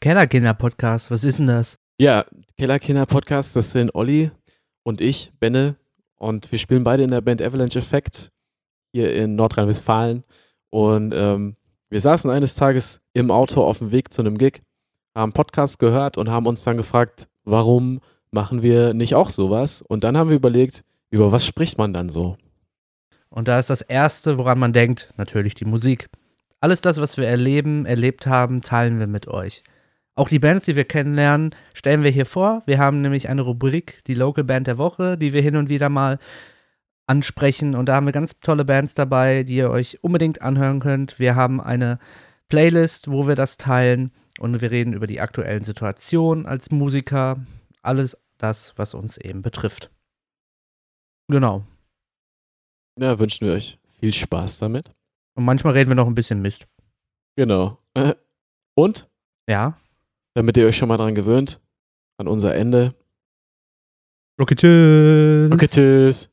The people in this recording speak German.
Kellerkinder-Podcast, was ist denn das? Ja, Kellerkinder-Podcast, das sind Olli und ich, Benne. Und wir spielen beide in der Band Avalanche Effect hier in Nordrhein-Westfalen. Und ähm, wir saßen eines Tages im Auto auf dem Weg zu einem Gig, haben Podcast gehört und haben uns dann gefragt, warum machen wir nicht auch sowas? Und dann haben wir überlegt, über was spricht man dann so? Und da ist das Erste, woran man denkt, natürlich die Musik. Alles das, was wir erleben, erlebt haben, teilen wir mit euch. Auch die Bands, die wir kennenlernen, stellen wir hier vor. Wir haben nämlich eine Rubrik, die Local Band der Woche, die wir hin und wieder mal ansprechen. Und da haben wir ganz tolle Bands dabei, die ihr euch unbedingt anhören könnt. Wir haben eine Playlist, wo wir das teilen. Und wir reden über die aktuellen Situationen als Musiker. Alles das, was uns eben betrifft. Genau. Ja, wünschen wir euch viel Spaß damit. Und manchmal reden wir noch ein bisschen Mist. Genau. Und? Ja. Damit ihr euch schon mal dran gewöhnt, an unser Ende. Okay, tschüss. Okay, tschüss.